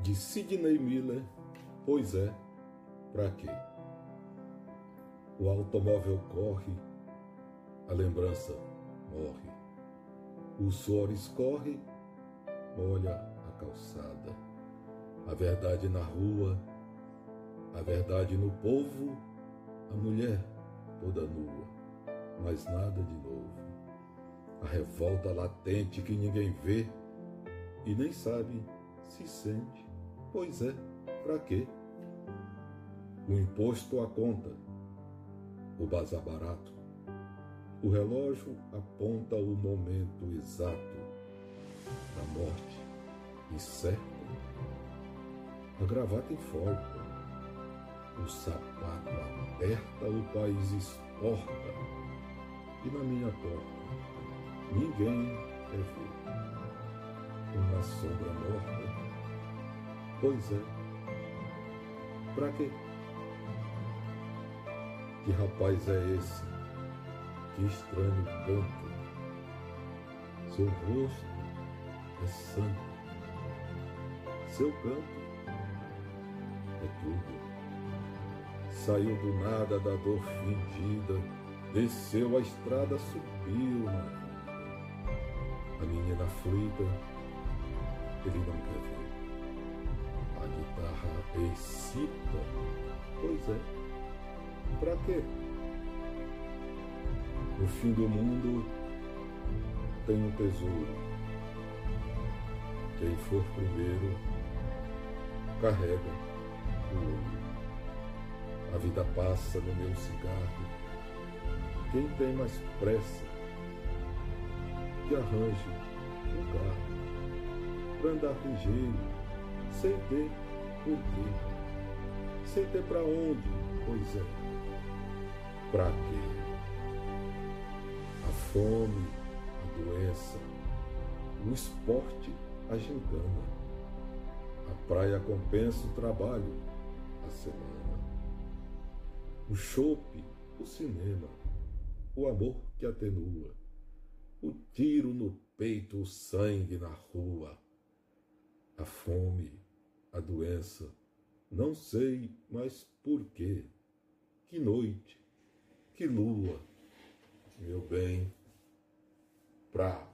de Sidney Miller, pois é, para quê? O automóvel corre, a lembrança morre. O suor escorre, molha a calçada. A verdade na rua, a verdade no povo, a mulher toda nua, mas nada de novo. A revolta latente que ninguém vê e nem sabe se sente. Pois é, para quê? O imposto à conta, o bazar barato. O relógio aponta o momento exato da morte e certo. A gravata enforca, o sapato aperta, o país exporta. E na minha porta, ninguém quer ver. Uma sombra morta. Pois é. Pra quê? Que rapaz é esse? Que estranho canto. Seu rosto é santo. Seu canto é tudo. Saiu do nada da dor fingida, desceu a estrada, subiu. A menina aflita, ele não quer ver. Excita, pois é. Pra quê? No fim do mundo tem um tesouro. Quem for primeiro carrega o ouro. A vida passa no meu cigarro. Quem tem mais pressa, que arranje um carro para andar ligeiro, sem ter por quê, sem ter para onde, pois é, para quê? A fome, a doença, o esporte, a gincana, a praia compensa o trabalho, a semana. O chope, o cinema, o amor que atenua, o tiro no peito, o sangue na rua, a fome, a doença, não sei mais por quê. Que noite, que lua, meu bem, pra?